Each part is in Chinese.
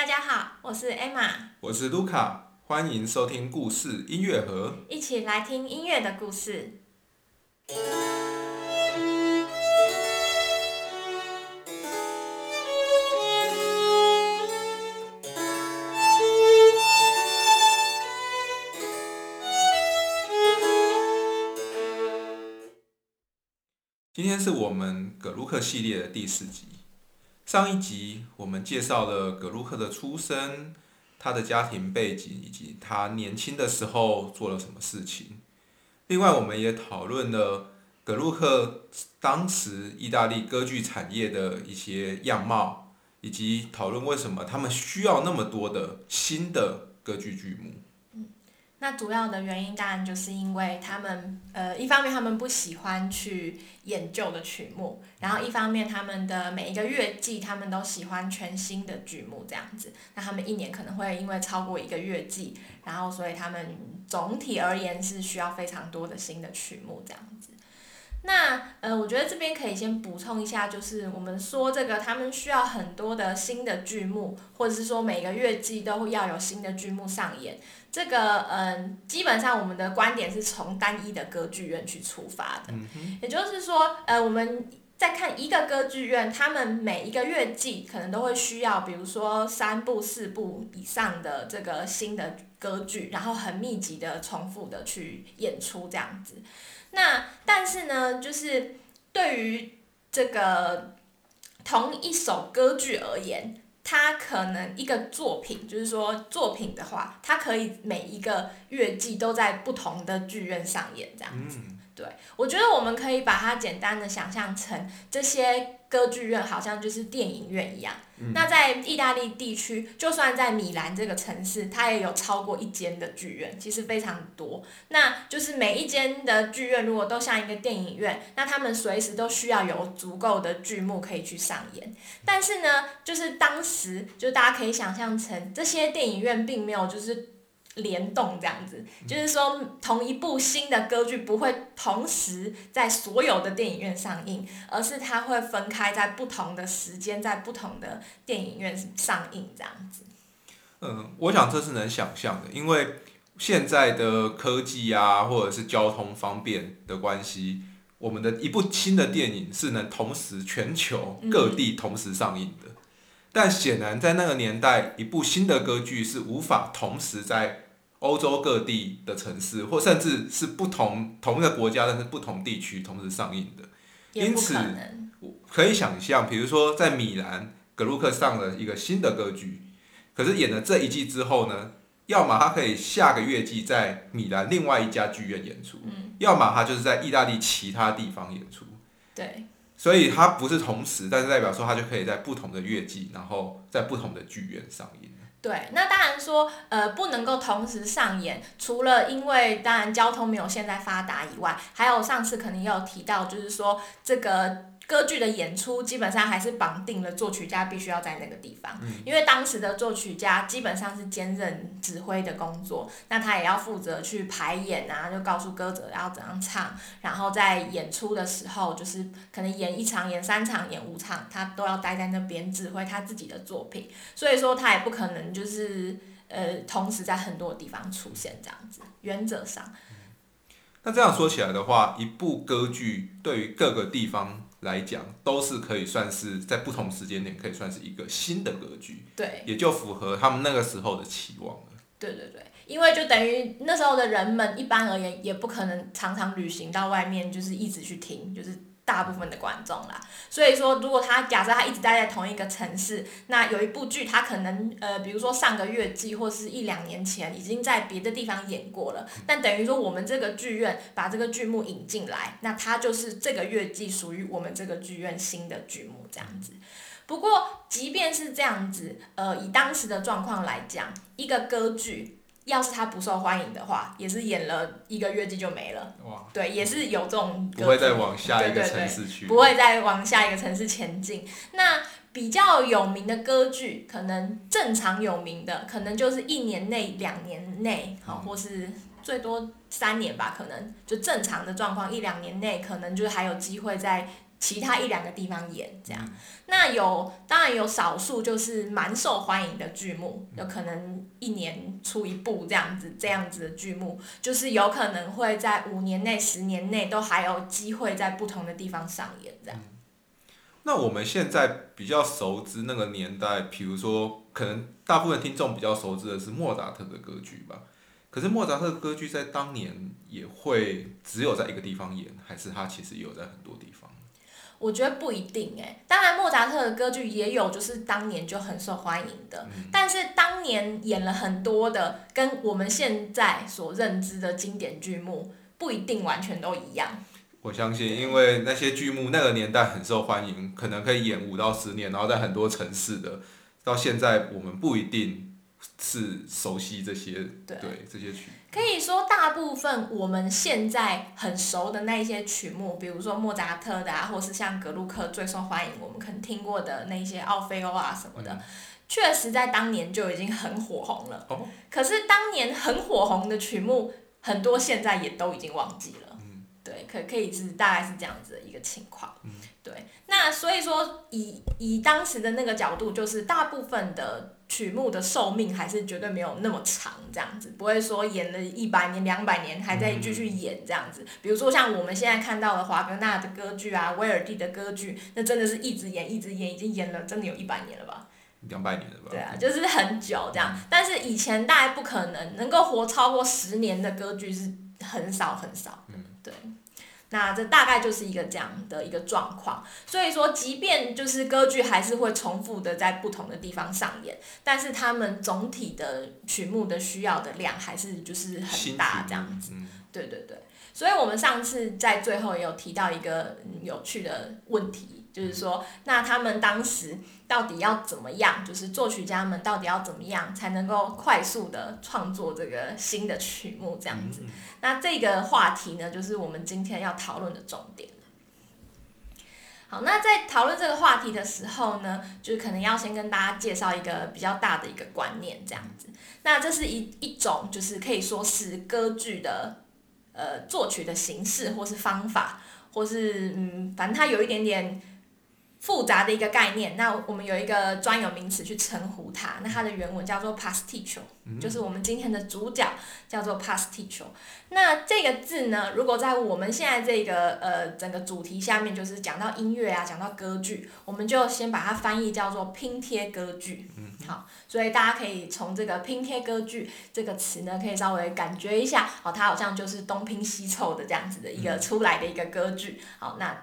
大家好，我是 Emma，我是卢卡，欢迎收听故事音乐盒，一起来听音乐的故事。今天是我们葛鲁克系列的第四集。上一集我们介绍了葛鲁克的出生、他的家庭背景以及他年轻的时候做了什么事情。另外，我们也讨论了葛鲁克当时意大利歌剧产业的一些样貌，以及讨论为什么他们需要那么多的新的歌剧剧目。那主要的原因当然就是因为他们，呃，一方面他们不喜欢去演旧的曲目，然后一方面他们的每一个乐季他们都喜欢全新的剧目这样子。那他们一年可能会因为超过一个乐季，然后所以他们总体而言是需要非常多的新的曲目这样子。那呃，我觉得这边可以先补充一下，就是我们说这个他们需要很多的新的剧目，或者是说每个月季都要有新的剧目上演。这个嗯，基本上我们的观点是从单一的歌剧院去出发的，也就是说，呃，我们在看一个歌剧院，他们每一个月季可能都会需要，比如说三部、四部以上的这个新的歌剧，然后很密集的重复的去演出这样子。那但是呢，就是对于这个同一首歌剧而言，它可能一个作品，就是说作品的话，它可以每一个月季都在不同的剧院上演这样子。对，我觉得我们可以把它简单的想象成这些。歌剧院好像就是电影院一样。那在意大利地区，就算在米兰这个城市，它也有超过一间的剧院，其实非常多。那就是每一间的剧院如果都像一个电影院，那他们随时都需要有足够的剧目可以去上演。但是呢，就是当时，就大家可以想象成这些电影院并没有就是。联动这样子，就是说同一部新的歌剧不会同时在所有的电影院上映，而是它会分开在不同的时间，在不同的电影院上映这样子。嗯，我想这是能想象的，因为现在的科技啊，或者是交通方便的关系，我们的一部新的电影是能同时全球各地同时上映的。但显然在那个年代，一部新的歌剧是无法同时在欧洲各地的城市，或甚至是不同同一个国家但是不同地区同时上映的，因此可以想象，比如说在米兰，格鲁克上了一个新的歌剧，可是演了这一季之后呢，要么他可以下个月季在米兰另外一家剧院演出，要么他就是在意大利其他地方演出。对，所以它不是同时，但是代表说它就可以在不同的月季，然后在不同的剧院上演。对，那当然说，呃，不能够同时上演，除了因为当然交通没有现在发达以外，还有上次可能也有提到，就是说这个。歌剧的演出基本上还是绑定了作曲家必须要在那个地方，因为当时的作曲家基本上是兼任指挥的工作，那他也要负责去排演啊，就告诉歌者要怎样唱，然后在演出的时候，就是可能演一场、演三场、演五场，他都要待在那边指挥他自己的作品，所以说他也不可能就是呃同时在很多地方出现这样子，原则上。那这样说起来的话，一部歌剧对于各个地方。来讲，都是可以算是在不同时间点可以算是一个新的格局，对，也就符合他们那个时候的期望了。对对对，因为就等于那时候的人们一般而言也不可能常常旅行到外面，就是一直去听，就是。大部分的观众啦，所以说，如果他假设他一直待在同一个城市，那有一部剧，他可能呃，比如说上个月季或是一两年前已经在别的地方演过了，但等于说我们这个剧院把这个剧目引进来，那它就是这个月季属于我们这个剧院新的剧目这样子。不过，即便是这样子，呃，以当时的状况来讲，一个歌剧。要是他不受欢迎的话，也是演了一个月季就没了。哇！对，也是有这种不会再往下一个城市去，不会再往下一个城市前进。那比较有名的歌剧，可能正常有名的，可能就是一年内、两年内，好，或是最多三年吧，可能就正常的状况，一两年内可能就是还有机会在其他一两个地方演这样。那有当然有少数就是蛮受欢迎的剧目，有可能一年出一部这样子这样子的剧目，就是有可能会在五年内、十年内都还有机会在不同的地方上演这样。那我们现在比较熟知那个年代，比如说，可能大部分听众比较熟知的是莫扎特的歌剧吧。可是莫扎特的歌剧在当年也会只有在一个地方演，还是他其实也有在很多地方？我觉得不一定诶，当然莫扎特的歌剧也有，就是当年就很受欢迎的。但是当年演了很多的，跟我们现在所认知的经典剧目不一定完全都一样。我相信，因为那些剧目那个年代很受欢迎，可能可以演五到十年，然后在很多城市的，到现在我们不一定是熟悉这些，对这些曲。可以说，大部分我们现在很熟的那些曲目，比如说莫扎特的啊，或是像格鲁克最受欢迎，我们可能听过的那些奥菲欧啊什么的，确实在当年就已经很火红了。哦。可是当年很火红的曲目，很多现在也都已经忘记了。对，可可以是大概是这样子的一个情况。嗯，对，那所以说以以当时的那个角度，就是大部分的曲目的寿命还是绝对没有那么长，这样子不会说演了一百年、两百年还在继续演这样子。比如说像我们现在看到的华格纳的歌剧啊、威尔第的歌剧，那真的是一直演、一直演，已经演了真的有一百年了吧？两百年了吧？对啊，就是很久这样。但是以前大概不可能能够活超过十年的歌剧是很少很少。嗯，对。那这大概就是一个这样的一个状况，所以说，即便就是歌剧还是会重复的在不同的地方上演，但是他们总体的曲目的需要的量还是就是很大这样子。对对对，所以我们上次在最后也有提到一个有趣的问题，就是说，那他们当时。到底要怎么样？就是作曲家们到底要怎么样才能够快速的创作这个新的曲目？这样子，那这个话题呢，就是我们今天要讨论的重点。好，那在讨论这个话题的时候呢，就是可能要先跟大家介绍一个比较大的一个观念，这样子。那这是一一种，就是可以说是歌剧的呃作曲的形式，或是方法，或是嗯，反正它有一点点。复杂的一个概念，那我们有一个专有名词去称呼它，那它的原文叫做 pasticcio，就是我们今天的主角叫做 pasticcio。那这个字呢，如果在我们现在这个呃整个主题下面，就是讲到音乐啊，讲到歌剧，我们就先把它翻译叫做拼贴歌剧。好，所以大家可以从这个拼贴歌剧这个词呢，可以稍微感觉一下，哦，它好像就是东拼西凑的这样子的一个出来的一个歌剧。好，那。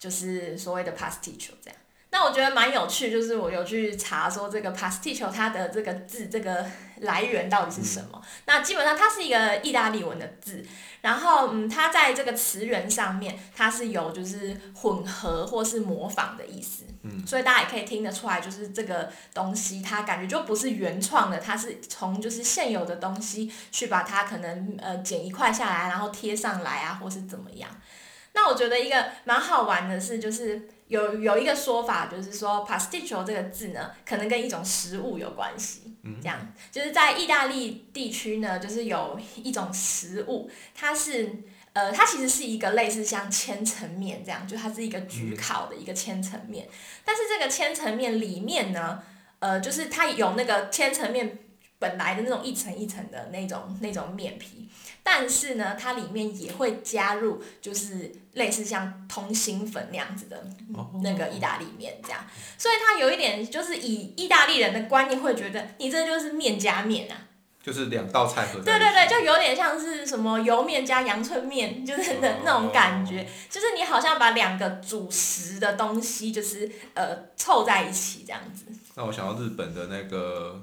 就是所谓的 pasticho 这样，那我觉得蛮有趣，就是我有去查说这个 pasticho 它的这个字这个来源到底是什么。那基本上它是一个意大利文的字，然后嗯，它在这个词源上面它是有就是混合或是模仿的意思。嗯，所以大家也可以听得出来，就是这个东西它感觉就不是原创的，它是从就是现有的东西去把它可能呃剪一块下来，然后贴上来啊，或是怎么样。那我觉得一个蛮好玩的是，就是有有一个说法，就是说 pasticcio 这个字呢，可能跟一种食物有关系。嗯，这样就是在意大利地区呢，就是有一种食物，它是呃，它其实是一个类似像千层面这样，就它是一个焗烤的一个千层面，但是这个千层面里面呢，呃，就是它有那个千层面本来的那种一层一层的那种那种面皮。但是呢，它里面也会加入，就是类似像通心粉那样子的那个意大利面这样，所以它有一点就是以意大利人的观念会觉得，你这就是面加面啊，就是两道菜合对对对，就有点像是什么油面加阳春面，就是那那种感觉，就是你好像把两个主食的东西就是呃凑在一起这样子。那我想到日本的那个，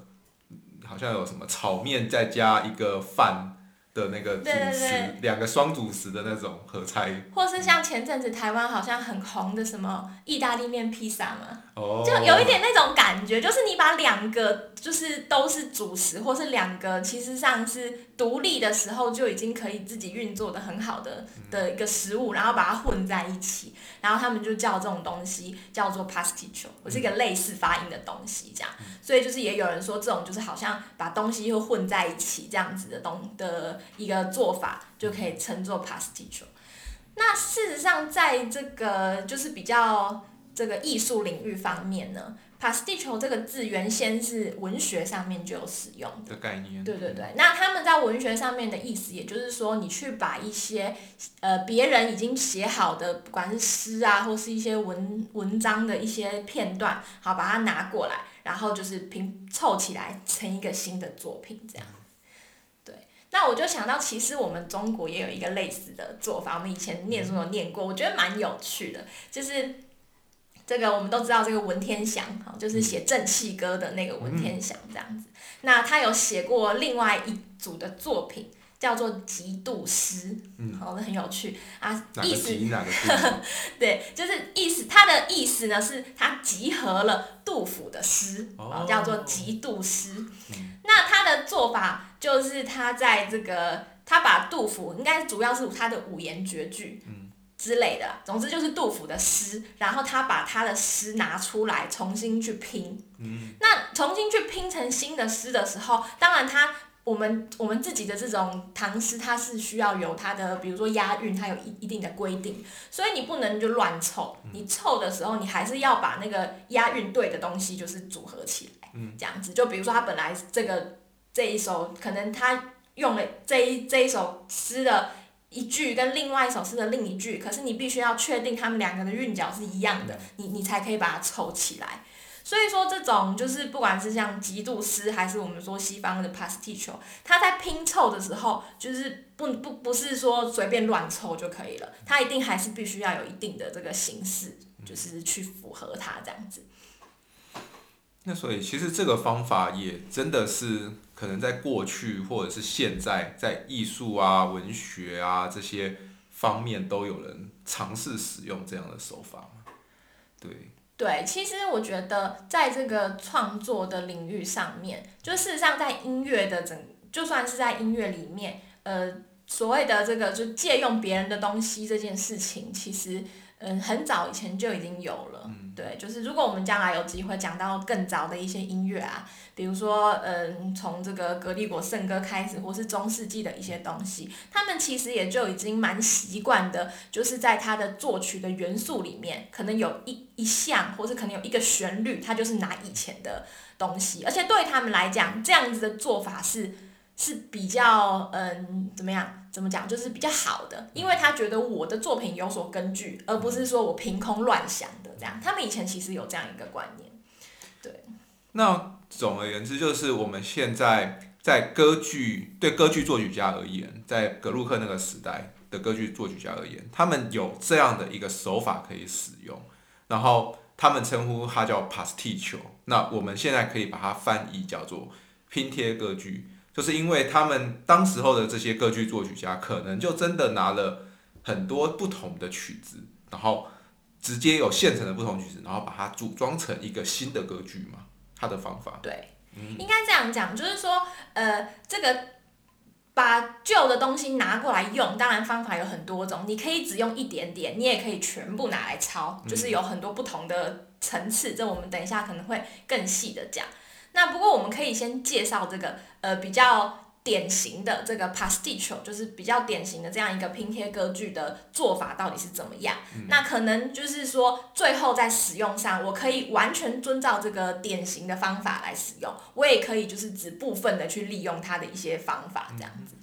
好像有什么炒面再加一个饭。的那个主食，两个双主食的那种合菜，或是像前阵子台湾好像很红的什么意大利面披萨嘛，哦。就有一点那种感觉，就是你把两个就是都是主食，或是两个其实上是独立的时候就已经可以自己运作的很好的的一个食物，然后把它混在一起，然后他们就叫这种东西叫做 pasticcio，是一个类似发音的东西这样，所以就是也有人说这种就是好像把东西又混在一起这样子的东的。一个做法就可以称作 pasticcio。那事实上，在这个就是比较这个艺术领域方面呢，pasticho 这个字原先是文学上面就有使用的概念。对对对，那他们在文学上面的意思，也就是说，你去把一些呃别人已经写好的，不管是诗啊，或是一些文文章的一些片段，好把它拿过来，然后就是拼凑起来成一个新的作品，这样。那我就想到，其实我们中国也有一个类似的做法，我们以前念书有念过，我觉得蛮有趣的。就是这个我们都知道，这个文天祥哈，就是写《正气歌》的那个文天祥这样子。那他有写过另外一组的作品，叫做《极度诗》，好，那很有趣啊。意思 对，就是意思，它的意思呢是，它集合了杜甫的诗，叫做《极度诗》。那他的做法。就是他在这个，他把杜甫应该主要是他的五言绝句之类的，总之就是杜甫的诗，然后他把他的诗拿出来重新去拼。嗯那重新去拼成新的诗的时候，当然他我们我们自己的这种唐诗，它是需要有它的，比如说押韵，它有一一定的规定，所以你不能就乱凑。你凑的时候，你还是要把那个押韵对的东西就是组合起来，这样子。就比如说他本来这个。这一首可能他用了这一这一首诗的一句跟另外一首诗的另一句，可是你必须要确定他们两个的韵脚是一样的，你你才可以把它凑起来。所以说这种就是不管是像极度诗还是我们说西方的 pasticho，它在拼凑的时候就是不不不是说随便乱凑就可以了，它一定还是必须要有一定的这个形式，就是去符合它这样子。那所以其实这个方法也真的是可能在过去或者是现在，在艺术啊、文学啊这些方面都有人尝试使用这样的手法对。其实我觉得在这个创作的领域上面，就事实上在音乐的整，就算是在音乐里面，呃，所谓的这个就借用别人的东西这件事情，其实。嗯，很早以前就已经有了，对，就是如果我们将来有机会讲到更早的一些音乐啊，比如说，嗯，从这个格里果圣歌开始，或是中世纪的一些东西，他们其实也就已经蛮习惯的，就是在他的作曲的元素里面，可能有一一项，或是可能有一个旋律，他就是拿以前的东西，而且对他们来讲，这样子的做法是。是比较嗯怎么样？怎么讲？就是比较好的，因为他觉得我的作品有所根据，而不是说我凭空乱想这样。他们以前其实有这样一个观念，对。那总而言之，就是我们现在在歌剧对歌剧作曲家而言，在格鲁克那个时代的歌剧作曲家而言，他们有这样的一个手法可以使用，然后他们称呼它叫 pasticho。那我们现在可以把它翻译叫做拼贴歌剧。就是因为他们当时候的这些歌剧作曲家，可能就真的拿了很多不同的曲子，然后直接有现成的不同曲子，然后把它组装成一个新的歌剧嘛。他的方法对，应该这样讲，就是说，呃，这个把旧的东西拿过来用，当然方法有很多种，你可以只用一点点，你也可以全部拿来抄，就是有很多不同的层次。这我们等一下可能会更细的讲。那不过我们可以先介绍这个呃比较典型的这个 pasticho，就是比较典型的这样一个拼贴歌剧的做法到底是怎么样？那可能就是说最后在使用上，我可以完全遵照这个典型的方法来使用，我也可以就是只部分的去利用它的一些方法这样子。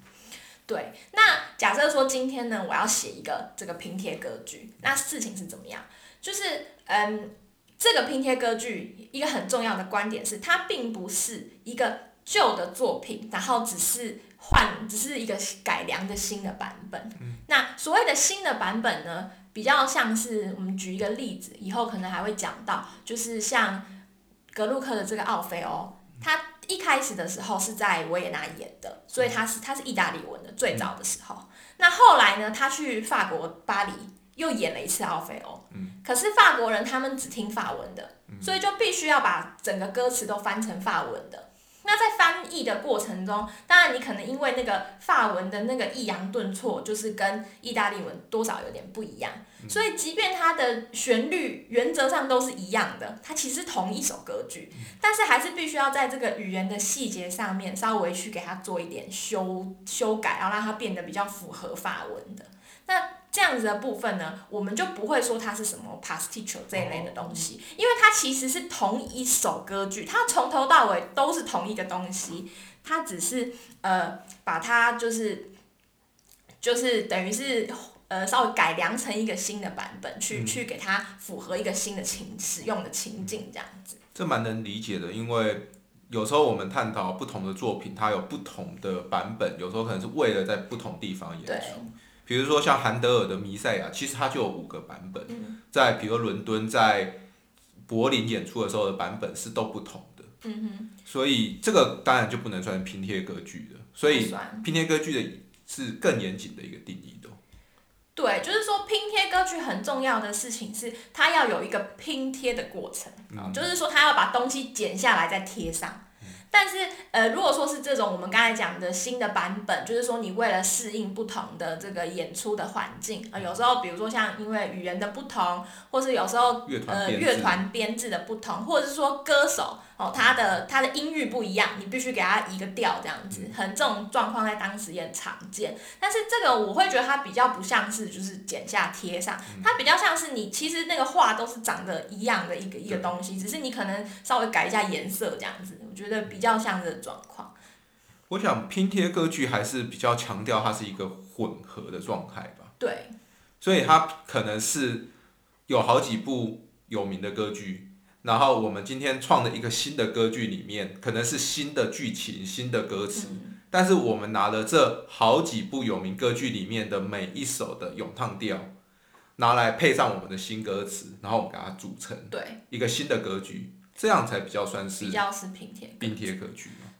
对，那假设说今天呢，我要写一个这个拼贴歌剧，那事情是怎么样？就是嗯。这个拼贴歌剧一个很重要的观点是，它并不是一个旧的作品，然后只是换，只是一个改良的新的版本。那所谓的新的版本呢，比较像是我们举一个例子，以后可能还会讲到，就是像格鲁克的这个奥菲欧，他一开始的时候是在维也纳演的，所以他是他是意大利文的最早的时候。那后来呢，他去法国巴黎。又演了一次奥菲欧，可是法国人他们只听法文的，所以就必须要把整个歌词都翻成法文的。那在翻译的过程中，当然你可能因为那个法文的那个抑扬顿挫，就是跟意大利文多少有点不一样，所以即便它的旋律原则上都是一样的，它其实同一首歌剧，但是还是必须要在这个语言的细节上面稍微去给它做一点修修改，然后让它变得比较符合法文的。那这样子的部分呢，我们就不会说它是什么 pastiche 这一类的东西，因为它其实是同一首歌剧，它从头到尾都是同一个东西，它只是呃把它就是就是等于是呃稍微改良成一个新的版本，去、嗯去给它符合一个新的情使用的情境这样子。这蛮能理解的，因为有时候我们探讨不同的作品，它有不同的版本，有时候可能是为了在不同地方演出。比如说像韩德尔的《弥赛亚》，其实它就有五个版本，嗯。在比如说伦敦、在柏林演出的时候的版本是都不同的，嗯哼，所以这个当然就不能算拼贴歌剧的，所以拼贴歌剧的是更严谨的一个定义的。对，就是说拼贴歌剧很重要的事情是，它要有一个拼贴的过程，嗯。就是说它要把东西剪下来再贴上。但是，呃，如果说是这种我们刚才讲的新的版本，就是说你为了适应不同的这个演出的环境，呃，有时候比如说像因为语言的不同，或是有时候乐团呃乐团编制的不同，或者是说歌手哦他的他的音域不一样，你必须给他一个调这样子，很这种状况在当时也很常见。但是这个我会觉得它比较不像是就是剪下贴上，它比较像是你其实那个画都是长得一样的一个一个东西，只是你可能稍微改一下颜色这样子，我觉得比较像这个状况。我想拼贴歌剧还是比较强调它是一个混合的状态吧。对，所以它可能是有好几部有名的歌剧，然后我们今天创的一个新的歌剧里面，可能是新的剧情、新的歌词，但是我们拿了这好几部有名歌剧里面的每一首的咏叹调，拿来配上我们的新歌词，然后我们给它组成对，一个新的歌剧，这样才比较算是比较是拼贴。拼贴歌剧嘛。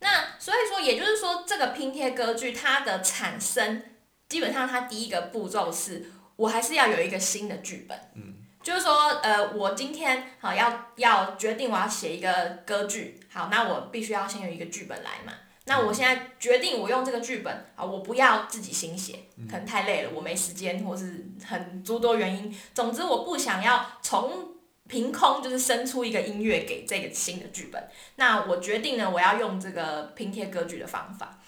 那所以说，也就是说，这个拼贴歌剧它的产生，基本上它第一个步骤是，我还是要有一个新的剧本。嗯，就是说，呃，我今天好要要决定我要写一个歌剧，好，那我必须要先有一个剧本来嘛。那我现在决定我用这个剧本啊，我不要自己新写，可能太累了，我没时间，或是很诸多原因。总之，我不想要从凭空就是生出一个音乐给这个新的剧本。那我决定呢，我要用这个拼贴歌剧的方法。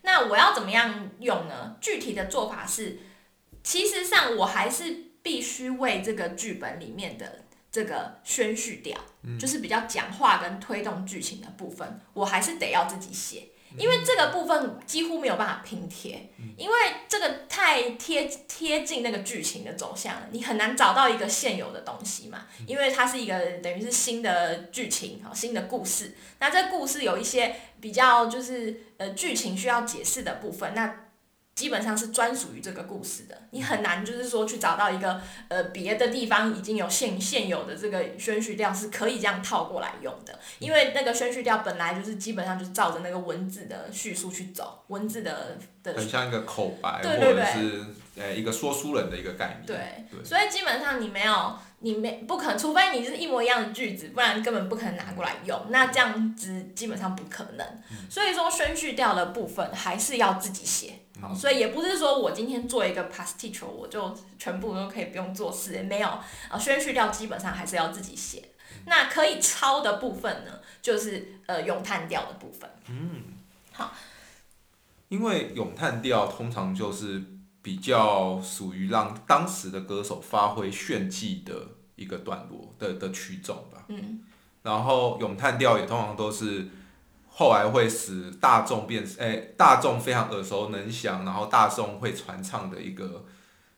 那我要怎么样用呢？具体的做法是，其实上我还是必须为这个剧本里面的这个宣叙调，就是比较讲话跟推动剧情的部分，我还是得要自己写。因为这个部分几乎没有办法拼贴，因为这个太贴贴近那个剧情的走向了，你很难找到一个现有的东西嘛。因为它是一个等于是新的剧情，好新的故事。那这故事有一些比较就是呃剧情需要解释的部分，那基本上是专属于这个故事的。你很难就是说去找到一个呃别的地方已经有现现有的这个宣叙调是可以这样套过来用的，因为那个宣叙调本来就是基本上就是照着那个文字的叙述去走，文字的的很像一个口白，对对对或者是呃一个说书人的一个概念。对对所以基本上你没有，你没不可能，除非你是一模一样的句子，不然根本不可能拿过来用。那这样子基本上不可能。所以说宣叙调的部分还是要自己写。好，所以也不是说我今天做一个 pastiche，我就全部都可以不用做事，没有啊，宣叙调基本上还是要自己写。那可以抄的部分呢，就是呃咏叹调的部分。嗯，好因为咏叹调通常就是比较属于让当时的歌手发挥炫技的一个段落的的曲种吧。嗯，然后咏叹调也通常都是后来会使大众变，诶、大众非常耳熟能详，然后大众会传唱的一个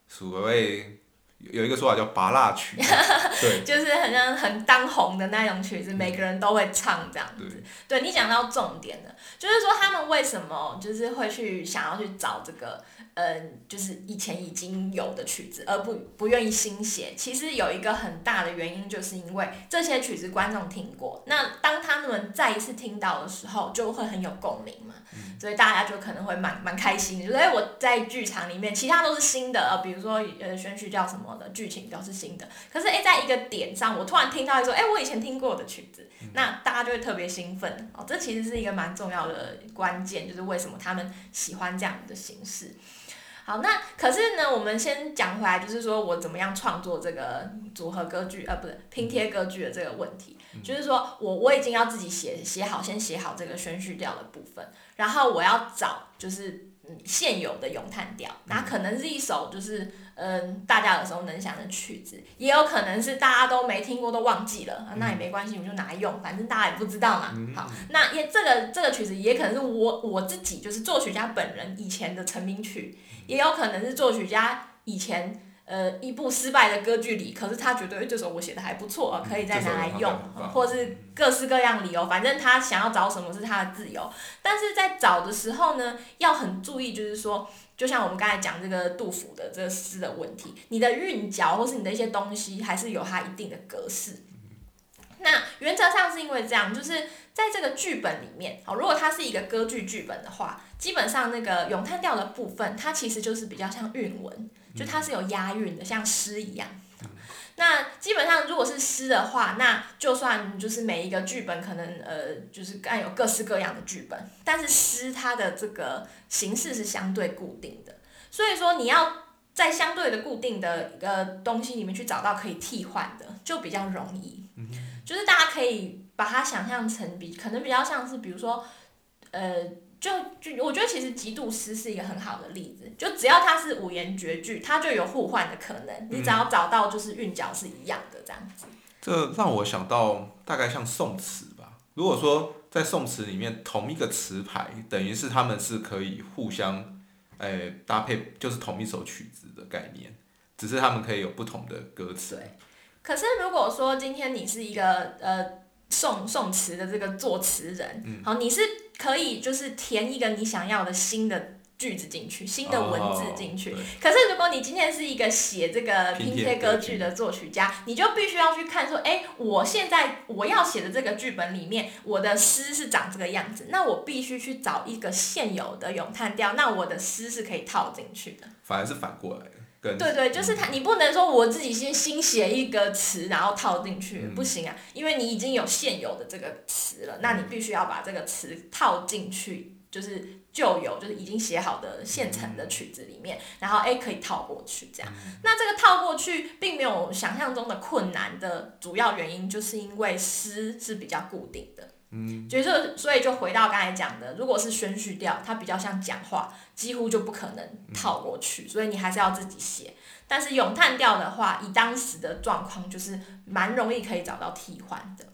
所谓有一个说法叫“拔蜡曲”，对，就是很像很当红的那种曲子，每个人都会唱这样子。对你讲到重点了，就是说他们为什么就是会去想要去找这个，呃，就是以前已经有的曲子，而不不愿意新写。其实有一个很大的原因，就是因为这些曲子观众听过，那当他们再一次听到的时候，就会很有共鸣嘛。所以大家就可能会蛮蛮开心的，就是哎、我在剧场里面，其他都是新的，呃，比如说呃选曲叫什么的，剧情都是新的。可是哎、在一个点上，我突然听到一首哎、我以前听过的曲子，那大家就会特别兴奋哦。这其实是一个蛮重要的关键，就是为什么他们喜欢这样的形式。好，那可是呢，我们先讲回来，就是说我怎么样创作这个组合歌剧，呃，不是拼贴歌剧的这个问题，就是说我我已经要自己写写好，先写好这个宣叙调的部分，然后我要找就是嗯现有的咏叹调，那可能是一首就是嗯大家耳熟能详的曲子，也有可能是大家都没听过都忘记了，啊那也没关系，我们就拿来用，反正大家也不知道嘛。好，那也这个这个曲子也可能是我我自己就是作曲家本人以前的成名曲，也有可能是作曲家以前。呃，一部失败的歌剧里，可是他觉得，哎，这首我写的还不错，可以再拿来用，或是各式各样理由，反正他想要找什么是他的自由。但是在找的时候呢，要很注意，就是说，就像我们刚才讲这个杜甫的这个诗的问题，你的韵脚或是你的一些东西，还是有它一定的格式。那原则上是因为这样，就是在这个剧本里面，哦，如果它是一个歌剧剧本的话，基本上那个咏叹调的部分，它其实就是比较像韵文。就它是有押韵的，像诗一样。那基本上如果是诗的话，那就算就是每一个剧本可能呃就是按有各式各样的剧本，但是诗它的这个形式是相对固定的，所以说你要在相对的固定的一个东西里面去找到可以替换的，就比较容易。就是大家可以把它想象成比可能比较像是比如说呃。就就我觉得其实《极度诗》是一个很好的例子，就只要它是五言绝句，它就有互换的可能。你只要找到就是韵脚是一样的这样子。这让我想到大概像宋词吧。如果说在宋词里面同一个词牌，等于是他们是可以互相诶搭配，就是同一首曲子的概念，只是他们可以有不同的歌词。对。可是如果说今天你是一个呃。宋宋词的这个作词人，好，你是可以就是填一个你想要的新的句子进去，新的文字进去。可是如果你今天是一个写这个拼贴歌剧的作曲家，你就必须要去看说，哎，我现在我要写的这个剧本里面，我的诗是长这个样子，那我必须去找一个现有的咏叹调，那我的诗是可以套进去的。反而是反过来的。对对，就是他，你不能说我自己先新写一个词，然后套进去，不行啊，因为你已经有现有的这个词了，那你必须要把这个词套进去，就是旧有就是已经写好的现成的曲子里面，然后哎可以套过去这样。那这个套过去并没有想象中的困难的主要原因，就是因为诗是比较固定的。嗯，就是所以就回到刚才讲的，如果是宣叙调，它比较像讲话，几乎就不可能套过去，所以你还是要自己写。但是咏叹调的话，以当时的状况，就是蛮容易可以找到替换的。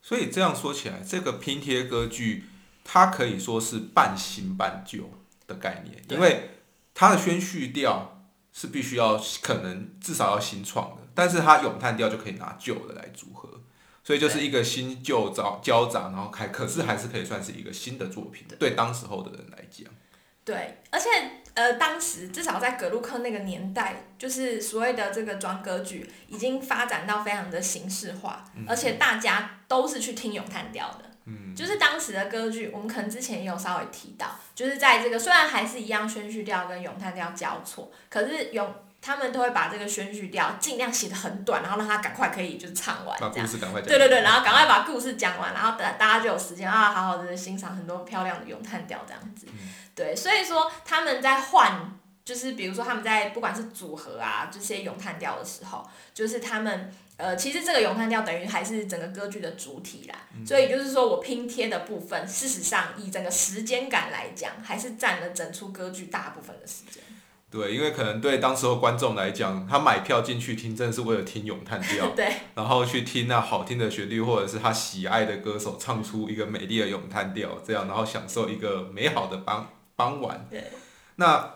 所以这样说起来，这个拼贴歌剧，它可以说是半新半旧的概念，因为它的宣叙调是必须要可能至少要新创的，但是它咏叹调就可以拿旧的来组合。所以就是一个新旧杂交杂，然后开，可是还是可以算是一个新的作品，对当时候的人来讲。对，而且呃，当时至少在格鲁克那个年代，就是所谓的这个装歌剧已经发展到非常的形式化，而且大家都是去听咏叹调的。嗯。就是当时的歌剧，我们可能之前也有稍微提到，就是在这个虽然还是一样宣叙调跟咏叹调交错，可是咏。他们都会把这个宣叙调尽量写的很短，然后让他赶快可以就是唱完，这样。对对对，然后赶快把故事讲完，然后大大家就有时间啊，好好的欣赏很多漂亮的咏叹调这样子。对，所以说他们在换，就是比如说他们在不管是组合啊这些咏叹调的时候，就是他们呃，其实这个咏叹调等于还是整个歌剧的主体啦。所以就是说我拼贴的部分，事实上以整个时间感来讲，还是占了整出歌剧大部分的时间。对，因为可能对当时候观众来讲，他买票进去听，真的是为了听咏叹调，对，然后去听那好听的旋律，或者是他喜爱的歌手唱出一个美丽的咏叹调，这样，然后享受一个美好的傍傍晚。对，那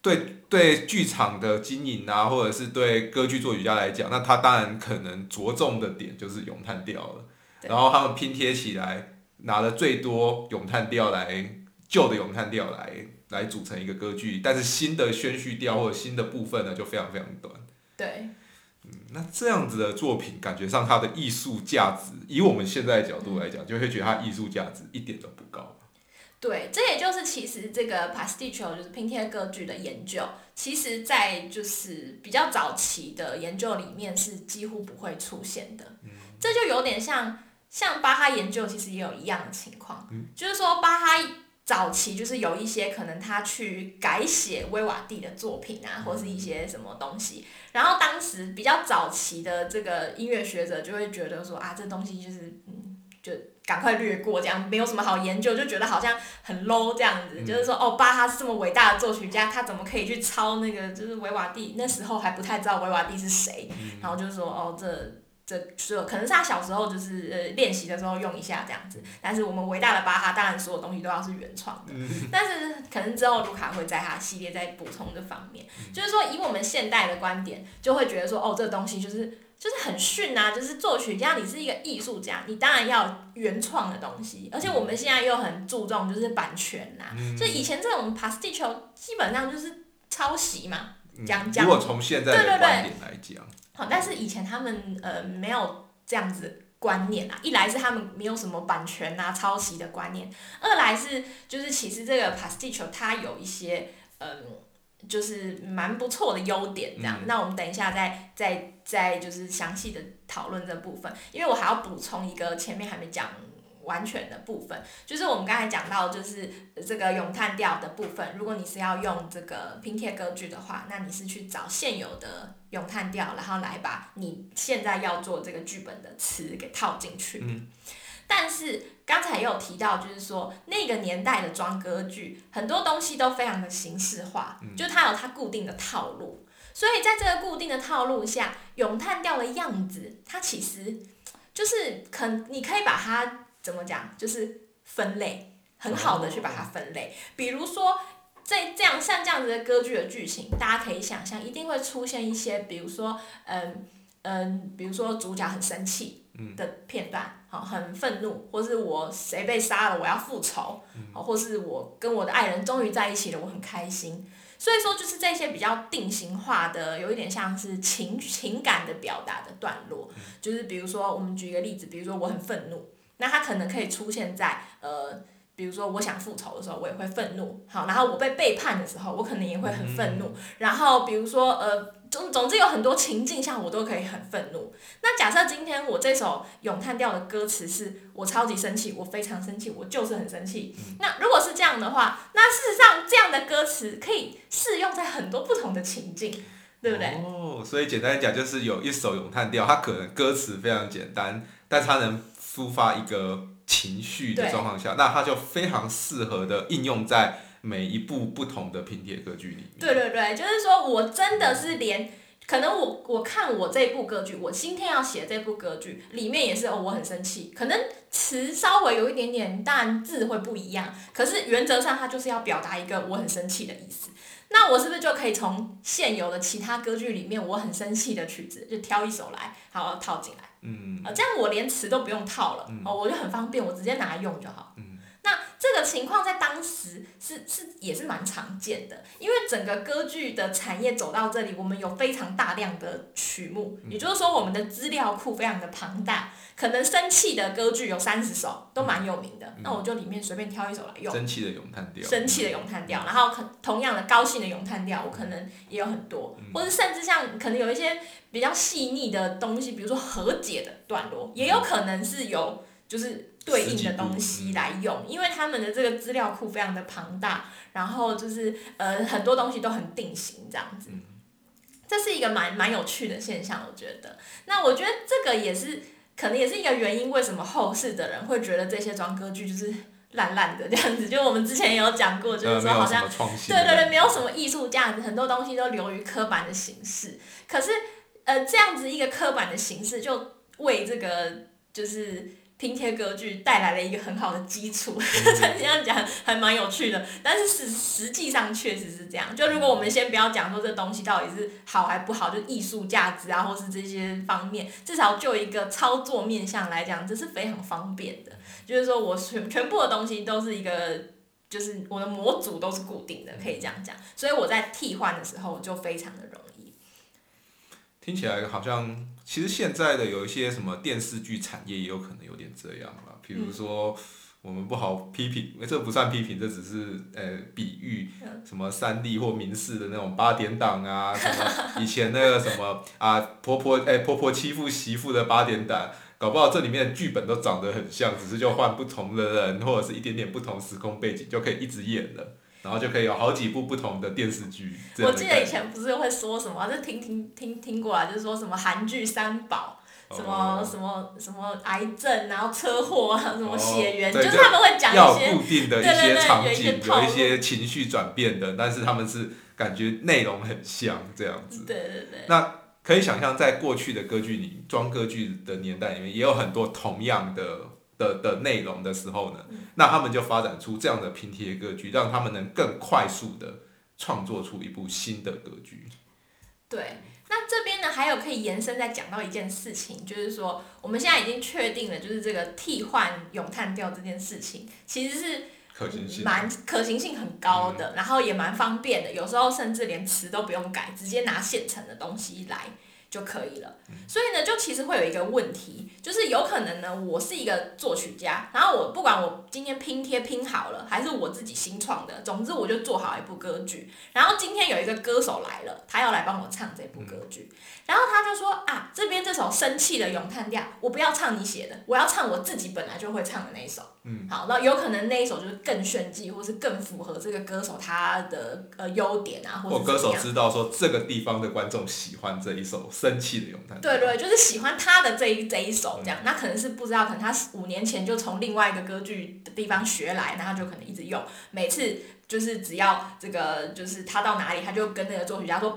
对对剧场的经营啊，或者是对歌剧作曲家来讲，那他当然可能着重的点就是咏叹调了。然后他们拼贴起来，拿了最多咏叹调来，旧的咏叹调来。来组成一个歌剧，但是新的宣叙调或者新的部分呢，就非常非常短。对，嗯，那这样子的作品，感觉上它的艺术价值，以我们现在的角度来讲，就会觉得它艺术价值一点都不高。对，这也就是其实这个 pasticcio 就是拼贴歌剧的研究，其实在就是比较早期的研究里面是几乎不会出现的。嗯，这就有点像像巴哈研究，其实也有一样的情况，嗯，就是说巴哈。早期就是有一些可能他去改写威瓦第的作品啊，或是一些什么东西，然后当时比较早期的这个音乐学者就会觉得说啊，这东西就是嗯，就赶快略过，这样没有什么好研究，就觉得好像很 low 这样子，嗯。就是说哦，巴哈是这么伟大的作曲家，他怎么可以去抄那个就是维瓦蒂？那时候还不太知道维瓦蒂是谁，嗯。然后就是说哦，这这这可能是他小时候就是呃练习的时候用一下这样子，但是我们伟大的巴哈当然所有东西都要是原创的，嗯但是可能之后卢卡会在他系列再补充这方面，嗯就是说以我们现代的观点，就会觉得说哦，这个东西就是。就是很逊啊！就是作曲家，你是一个艺术家，你当然要原创的东西，而且我们现在又很注重就是版权呐、嗯就以前这种 pastiche 基本上就是抄袭嘛，嗯讲讲如果从现在对对对的观点来讲，好，但是以前他们呃没有这样子观念啊，一来是他们没有什么版权啊、抄袭的观念，二来是就是其实这个 pasticho 它有一些嗯。就是蛮不错的优点，这样。嗯那我们等一下再再再就是详细的讨论这部分，因为我还要补充一个前面还没讲完全的部分，就是我们刚才讲到就是这个咏叹调的部分，如果你是要用这个拼贴歌剧的话，那你是去找现有的咏叹调，然后来把你现在要做这个剧本的词给套进去。嗯但是刚才也有提到，就是说那个年代的装歌剧，很多东西都非常的形式化，嗯就它有它固定的套路。所以在这个固定的套路下，咏叹调的样子，它其实就是可你可以把它怎么讲，就是分类，很好的去把它分类。比如说，在这样像这样子的歌剧的剧情，大家可以想象，一定会出现一些，比如说，嗯嗯，比如说主角很生气的片段，好、很愤怒，或是我谁被杀了，我要复仇，好、或是我跟我的爱人终于在一起了，我很开心。所以说，就是这些比较定型化的，有一点像是情情感的表达的段落，就是比如说，我们举一个例子，比如说我很愤怒，那它可能可以出现在呃，比如说我想复仇的时候，我也会愤怒，好，然后我被背叛的时候，我可能也会很愤怒，然后比如说呃，总总之有很多情境下我都可以很愤怒。那假设今天我这首咏叹调的歌词是我超级生气，我非常生气，我就是很生气。那如果是这样的话，那事实上这样的歌词可以适用在很多不同的情境，对不对？哦，所以简单讲就是有一首咏叹调，它可能歌词非常简单，但它能抒发一个情绪的状况下，那它就非常适合的应用在每一部不同的拼贴歌剧里面。对对对，就是说我真的是连，可能我我看我这部歌剧，我今天要写这部歌剧里面也是哦，我很生气，可能词稍微有一点点，但字会不一样，可是原则上它就是要表达一个我很生气的意思。那我是不是就可以从现有的其他歌剧里面我很生气的曲子，就挑一首来，好套进来？嗯，啊，这样我连词都不用套了，嗯。哦，我就很方便，我直接拿来用就好。嗯那这个情况在当时是是也是蛮常见的，因为整个歌剧的产业走到这里，我们有非常大量的曲目，嗯。也就是说我们的资料库非常的庞大，可能生气的歌剧有三十首，都蛮有名的，嗯。那我就里面随便挑一首来用。生气的咏叹调，生气的咏叹调，然后可同样的高兴的咏叹调，我可能也有很多，嗯。或者甚至像可能有一些比较细腻的东西，比如说和解的段落，也有可能是有就是对应的东西来用，因为他们的这个资料库非常的庞大，然后就是呃很多东西都很定型这样子。嗯这是一个蛮蛮有趣的现象，我觉得。那我觉得这个也是可能也是一个原因，为什么后世的人会觉得这些装歌剧就是烂烂的这样子？就我们之前也有讲过，就是说好像。对对对，没有什么艺术价值，很多东西都流于刻板的形式。可是，呃，这样子一个刻板的形式，就为这个就是拼贴歌剧带来了一个很好的基础。这样讲还蛮有趣的，但是实实际上确实是这样。就如果我们先不要讲说这东西到底是好还不好，就艺术价值啊，或是这些方面，至少就一个操作面向来讲，这是非常方便的。就是说我全全部的东西都是一个。就是我的模组都是固定的，可以这样讲，所以我在替换的时候就非常的容易。听起来好像，其实现在的有一些什么电视剧产业也有可能有点这样了。比如说，我们不好批评，这不算批评，这只是呃比喻，什么三立或民视的那种八点档啊，什么以前那个什么 啊婆婆哎、婆婆欺负媳妇的八点档。搞不好这里面的剧本都长得很像，只是就换不同的人，或者是一点点不同时空背景，就可以一直演了，然后就可以有好几部不同的电视剧。我记得以前不是会说什么，就听听听听过啊，就是说什么韩剧三宝，什么什么什么癌症，然后车祸啊，什么血缘，对就是他们会讲一些固定的一些场景，有一些情绪转变的，但是他们是感觉内容很像这样子。对对对，那可以想象，在过去的歌剧里，装歌剧的年代里面，也有很多同样的的的内容的时候呢，嗯。那他们就发展出这样的拼贴格局，让他们能更快速的创作出一部新的歌剧。对，那这边呢还有可以延伸再讲到一件事情，就是说我们现在已经确定了，就是这个替换咏叹调这件事情，其实是可行性。蛮可行性很高的，然后也蛮方便的，有时候甚至连词都不用改，直接拿现成的东西来就可以了。所以呢，就其实会有一个问题，就是有可能呢，我是一个作曲家，然后我不管我今天拼贴拼好了，还是我自己新创的，总之我就做好一部歌剧。然后今天有一个歌手来了，他要来帮我唱这部歌剧，然后他就说啊，这边这首生气的咏叹调，我不要唱你写的，我要唱我自己本来就会唱的那一首。嗯，好，那有可能那一首就是更炫技，或是更符合这个歌手他的呃优点啊，或或歌手。知道说这个地方的观众喜欢这一首生气的咏叹调。对对，就是喜欢他的这一这一首这样，那可能是不知道，可能他五年前就从另外一个歌剧的地方学来，然后就可能一直用，每次就是只要这个就是他到哪里，他就跟那个作曲家说，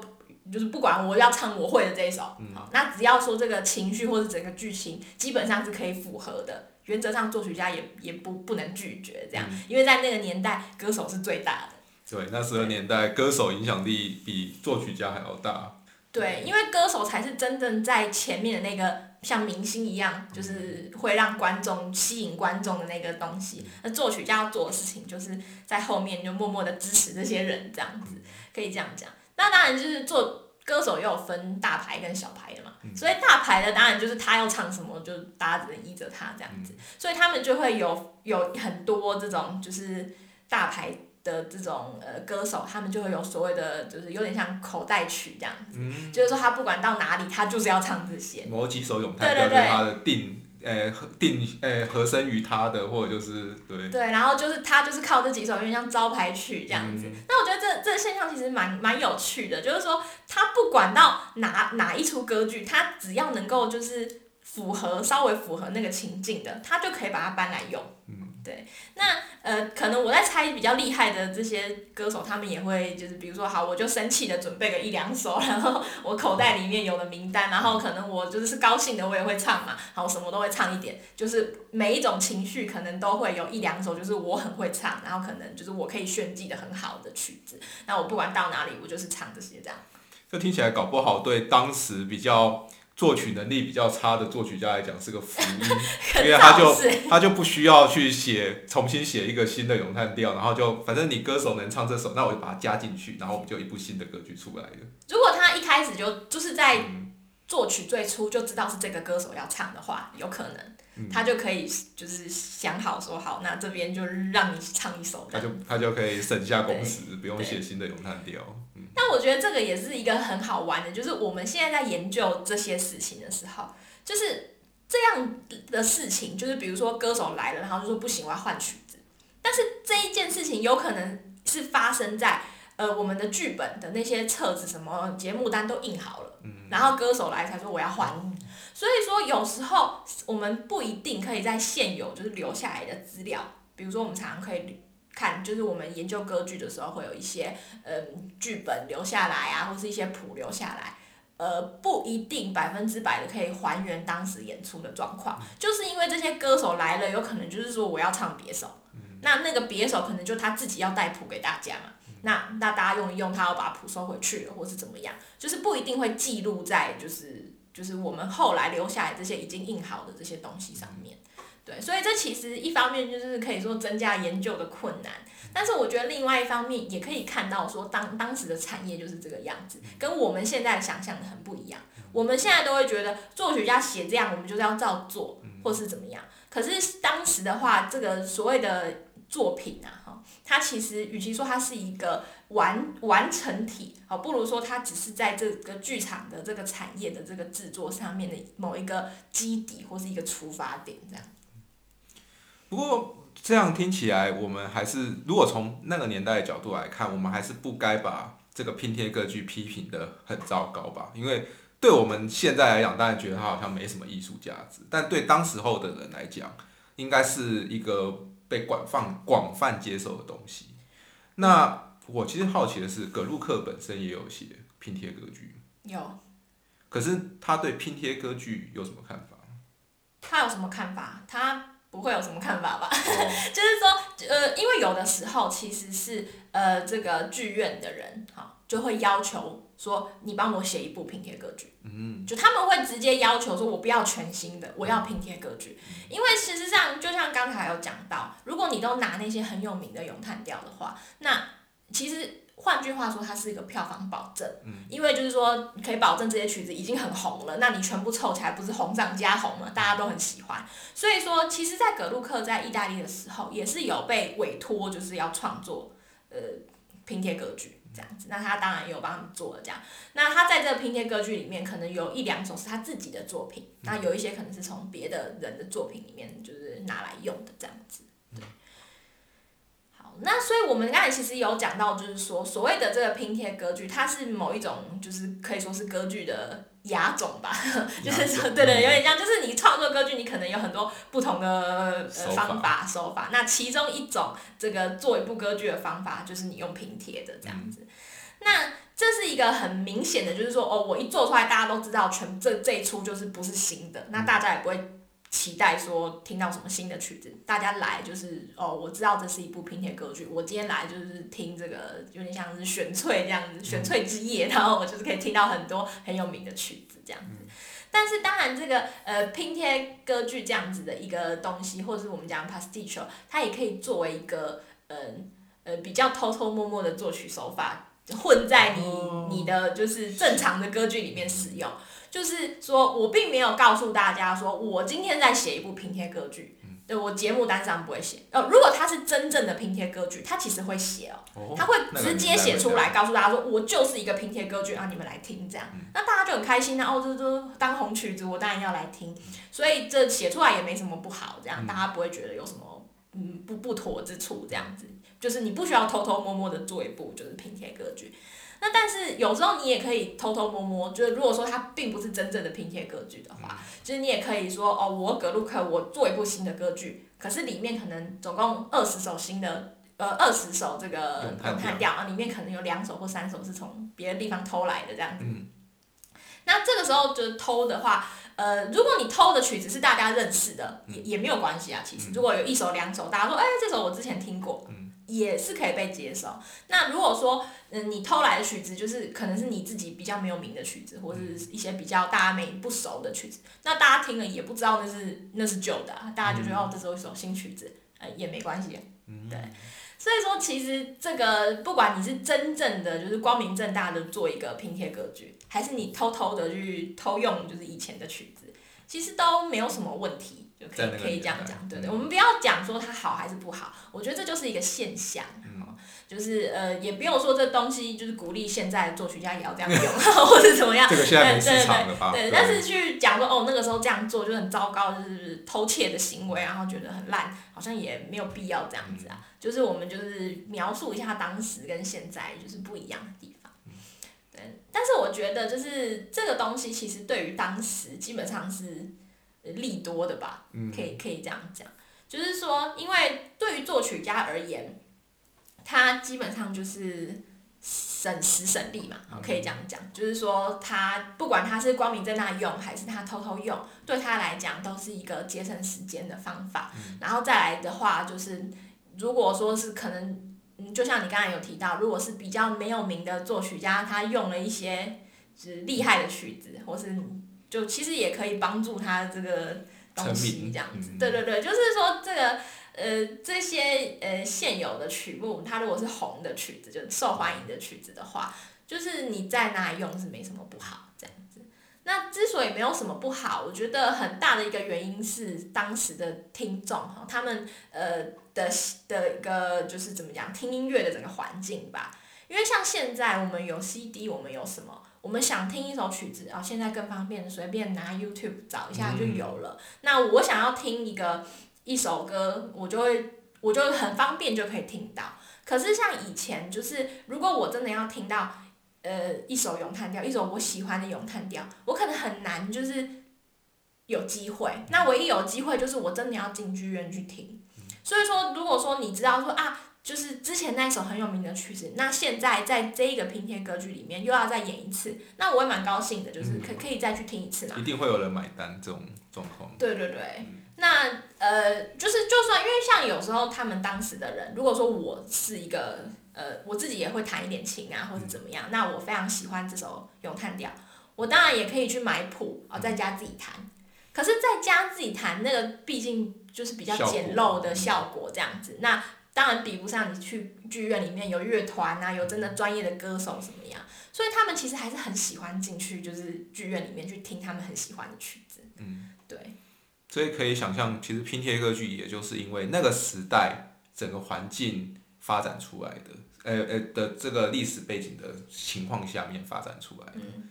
就是不管我要唱我会的这一首，好，那只要说这个情绪或者整个剧情基本上是可以符合的，原则上作曲家也也不不能拒绝这样，因为在那个年代歌手是最大的。对，那时候年代歌手影响力比作曲家还要大。对，因为歌手才是真正在前面的那个像明星一样，就是会让观众吸引观众的那个东西。那作曲家要做的事情，就是在后面就默默的支持这些人，这样子可以这样讲。那当然就是做歌手也有分大牌跟小牌的嘛，所以大牌的当然就是他要唱什么，就大家只能依着他这样子，所以他们就会有有很多这种就是大牌。的这种呃歌手，他们就会有所谓的，就是有点像口袋曲这样子，就是说他不管到哪里，他就是要唱这些。某几首咏叹对对对呃，合定，呃，合身于他的，或者就是对。对，然后就是他就是靠这几首有点像招牌曲这样子。那我觉得这这现象其实蛮蛮有趣的，就是说他不管到哪哪一出歌剧，他只要能够就是符合稍微符合那个情境的，他就可以把它搬来用。嗯，对。那呃，可能我在猜比较厉害的这些歌手，他们也会就是比如说好，我就生气的准备个一两首，然后我口袋里面有的名单，然后可能我就是高兴的我也会唱嘛，好，我什么都会唱一点，就是每一种情绪可能都会有一两首，就是我很会唱，然后可能就是我可以炫技的很好的曲子，那我不管到哪里，我就是唱这些这样。这听起来搞不好对当时比较作曲能力比较差的作曲家来讲是个福音，因为他就是 他就不需要去写重新写一个新的咏叹调，然后就反正你歌手能唱这首，那我就把它加进去，然后我们就一部新的歌剧出来了。如果他一开始就就是在嗯作曲最初就知道是这个歌手要唱的话，有可能他就可以就是想好说好，那这边就让你唱一首。他就他就可以省下工时，不用写新的咏叹调。嗯，但我觉得这个也是一个很好玩的，就是我们现在在研究这些事情的时候，就是这样的事情，就是比如说歌手来了，然后就说不行，我要换曲子，但是这一件事情有可能是发生在呃我们的剧本的那些册子什么节目单都印好了，然后歌手来才说我要换。所以说，有时候我们不一定可以在现有就是留下来的资料，比如说我们常常可以看，就是我们研究歌剧的时候会有一些嗯剧本留下来啊，或是一些谱留下来。呃，不一定百分之百的可以还原当时演出的状况，就是因为这些歌手来了，有可能就是说我要唱别首，那那个别首可能就他自己要带谱给大家嘛，那那大家用一用，他要把谱收回去了，或是怎么样，就是不一定会记录在就是就是我们后来留下来这些已经印好的这些东西上面。对，所以这其实一方面就是可以说增加研究的困难，但是我觉得另外一方面也可以看到说当当时的产业就是这个样子，跟我们现在想象的很不一样。我们现在都会觉得作曲家写这样，我们就是要照做，或是怎么样。可是当时的话，这个所谓的作品啊，哈，它其实与其说它是一个完完成体，好，不如说它只是在这个剧场的这个产业的这个制作上面的某一个基底或是一个出发点，这样。不过这样听起来，我们还是如果从那个年代的角度来看，我们还是不该把这个拼贴歌剧批评的很糟糕吧？因为对我们现在来讲，当然觉得它好像没什么艺术价值，但对当时候的人来讲，应该是一个被广泛广泛接受的东西。那我其实好奇的是，葛路克本身也有写拼贴歌剧，有，可是他对拼贴歌剧有什么看法？他有什么看法？他不会有什么看法吧？哦 就是说，呃，因为有的时候其实是呃，这个剧院的人哈就会要求说，你帮我写一部拼贴歌剧。嗯，就他们会直接要求说，我不要全新的，我要拼贴歌剧。因为事实上，就像刚才有讲到，如果你都拿那些很有名的咏叹调的话，那其实换句话说，它是一个票房保证。嗯因为就是说，可以保证这些曲子已经很红了，那你全部凑起来不是红上加红吗？大家都很喜欢。所以说，其实，在葛鲁克在意大利的时候，也是有被委托，就是要创作呃拼贴歌剧这样子。那他当然也有帮他们做了这样。那他在这个拼贴歌剧里面，可能有一两首是他自己的作品，那有一些可能是从别的人的作品里面就是拿来用的这样子。对。好，那所以我们刚才其实有讲到，就是说所谓的这个拼贴歌剧，它是某一种就是可以说是歌剧的亚种吧，就是说对对，有点像，就是你创作歌剧，你可能有很多不同的方法手法，那其中一种这个做一部歌剧的方法，就是你用拼贴的这样子。那这是一个很明显的，就是说哦，我一做出来，大家都知道全这这一出就是不是新的，那大家也不会期待说听到什么新的曲子，大家来就是哦，我知道这是一部拼贴歌剧，我今天来就是听这个有点像是选粹这样子，选粹之夜，然后我就是可以听到很多很有名的曲子这样子。但是当然，这个呃拼贴歌剧这样子的一个东西，或者是我们讲 pastiche，它也可以作为一个呃呃比较偷偷摸摸的作曲手法，混在你哦你的就是正常的歌剧里面使用。就是说我并没有告诉大家说我今天在写一部拼贴歌剧，对我节目单上不会写。呃，如果他是真正的拼贴歌剧，他其实会写哦。哦他会直接写出来，告诉大家说，我就是一个拼贴歌剧啊，你们来听这样，那大家就很开心啊，哦，这这当红曲子，我当然要来听，所以这写出来也没什么不好，这样大家不会觉得有什么嗯不不妥之处，这样子，就是你不需要偷偷摸摸的做一部就是拼贴歌剧。那但是有时候你也可以偷偷摸摸，就是如果说它并不是真正的拼贴歌剧的话，就是你也可以说哦，我格鲁克我做一部新的歌剧，可是里面可能总共二十首新的呃二十首这个咏叹调啊，里面可能有两首或三首是从别的地方偷来的这样子。嗯那这个时候就是偷的话，呃，如果你偷的曲子是大家认识的，也也没有关系啊。其实如果有一首两首，大家说，哎、这首我之前听过，也是可以被接受。那如果说，嗯，你偷来的曲子就是可能是你自己比较没有名的曲子，或者是一些比较大家没不熟的曲子，那大家听了也不知道那是那是旧的、啊，大家就觉得、哦，这是一首新曲子，呃，也没关系。对。所以说，其实这个不管你是真正的就是光明正大的做一个拼贴歌剧，还是你偷偷的去偷用就是以前的曲子，其实都没有什么问题，就可以可以这样讲，对对。嗯我们不要讲说它好还是不好，我觉得这就是一个现象，哦就是呃，也不用说这东西就是鼓励现在作曲家也要这样用，或者怎么样。这个现在没对对市场了吧？对，但是去讲说哦，那个时候这样做就很糟糕，就是偷窃的行为，然后觉得很烂，好像也没有必要这样子啊。就是我们就是描述一下当时跟现在就是不一样的地方。对，但是我觉得就是这个东西其实对于当时基本上是呃利多的吧，可以可以这样讲，就是说，因为对于作曲家而言，他基本上就是省时省力嘛，可以这样讲，就是说他不管他是光明正大用还是他偷偷用，对他来讲都是一个节省时间的方法。然后再来的话，就是如果说是可能，嗯，就像你刚才有提到，如果是比较没有名的作曲家，他用了一些就是厉害的曲子，或是就其实也可以帮助他这个东西这样子。嗯对对对，就是说这个呃这些呃现有的曲目，它如果是红的曲子，就是受欢迎的曲子的话，就是你在那里用是没什么不好这样子。那之所以没有什么不好，我觉得很大的一个原因是当时的听众哈，他们呃的的一个就是怎么讲，听音乐的整个环境吧。因为像现在我们有 CD，我们有什么？我们想听一首曲子啊，现在更方便，随便拿 YouTube 找一下就有了。那我想要听一个一首歌，我就会我就很方便就可以听到。可是像以前，就是如果我真的要听到呃一首咏叹调，一首我喜欢的咏叹调，我可能很难就是有机会。那唯一有机会就是我真的要进剧院去听。所以说，如果说你知道说啊，就是之前那一首很有名的曲子，那现在在这一个拼贴歌剧里面又要再演一次，那我也蛮高兴的，就是可可以再去听一次嘛。一定会有人买单这种状况。对对对，那呃，就是就算因为像有时候他们当时的人，如果说我是一个呃，我自己也会弹一点琴啊，或者怎么样，那我非常喜欢这首咏叹调，我当然也可以去买谱啊，在家自己弹。可是在家自己弹那个，毕竟就是比较简陋的效果这样子，那当然比不上你去剧院里面有乐团啊，有真的专业的歌手什么样，所以他们其实还是很喜欢进去，就是剧院里面去听他们很喜欢的曲子。嗯，对。所以可以想象，其实拼贴歌剧也就是因为那个时代整个环境发展出来的，呃呃的这个历史背景的情况下面发展出来的。嗯。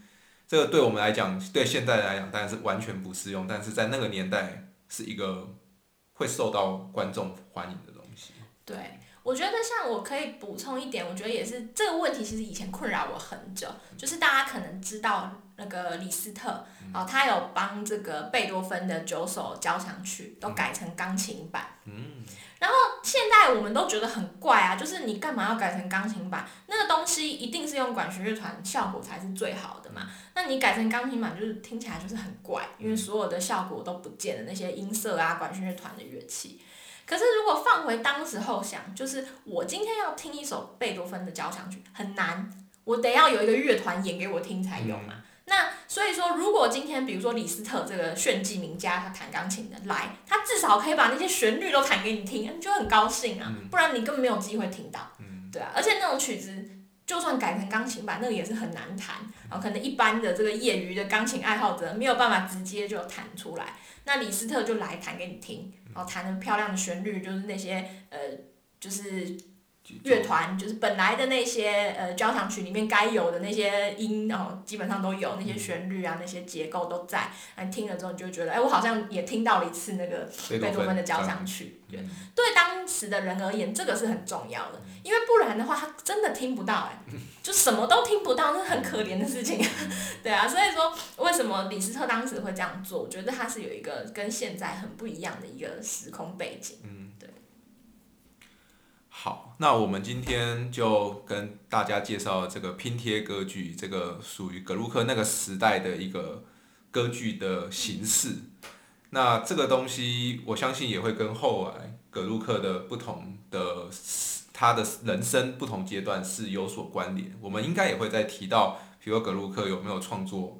这个对我们来讲，对现在来讲当然是完全不适用，但是在那个年代是一个会受到观众欢迎的。对，我觉得像我可以补充一点，我觉得也是这个问题，其实以前困扰我很久，就是大家可能知道那个李斯特，哦，他有帮这个贝多芬的九首交响曲都改成钢琴版。嗯。然后现在我们都觉得很怪啊，就是你干嘛要改成钢琴版？那个东西一定是用管弦乐团效果才是最好的嘛。那你改成钢琴版，就是听起来就是很怪，因为所有的效果都不见了，那些音色啊，管弦乐团的乐器。可是如果放回当时候想，就是我今天要听一首贝多芬的交响曲，很难，我得要有一个乐团演给我听才有嘛。那所以说，如果今天比如说李斯特这个炫技名家，他弹钢琴的来，他至少可以把那些旋律都弹给你听，你就很高兴啊。不然你根本没有机会听到。对啊，而且那种曲子就算改成钢琴版，那个也是很难弹。然后可能一般的这个业余的钢琴爱好者没有办法直接就弹出来。那李斯特就来弹给你听，然后弹的漂亮的旋律，就是那些呃，就是。乐团就是本来的那些呃交响曲里面该有的那些音，然后基本上都有那些旋律啊，那些结构都在。那听了之后你就觉得，哎，我好像也听到了一次那个贝多芬的交响曲。对，对当时的人而言，这个是很重要的，因为不然的话，他真的听不到，哎，就什么都听不到，那是很可怜的事情。对啊，所以说为什么李斯特当时会这样做？我觉得他是有一个跟现在很不一样的一个时空背景。嗯，对好，那我们今天就跟大家介绍这个拼贴歌剧，这个属于格鲁克那个时代的一个歌剧的形式。那这个东西，我相信也会跟后来格鲁克的不同的他的人生不同阶段是有所关联。我们应该也会再提到，比如格鲁克有没有创作，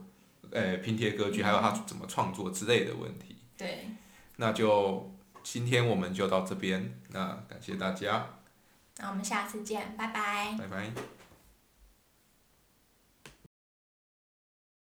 呃，拼贴歌剧，还有他怎么创作之类的问题。对。那就今天我们就到这边，那感谢大家。那我们下次见，拜拜。拜拜。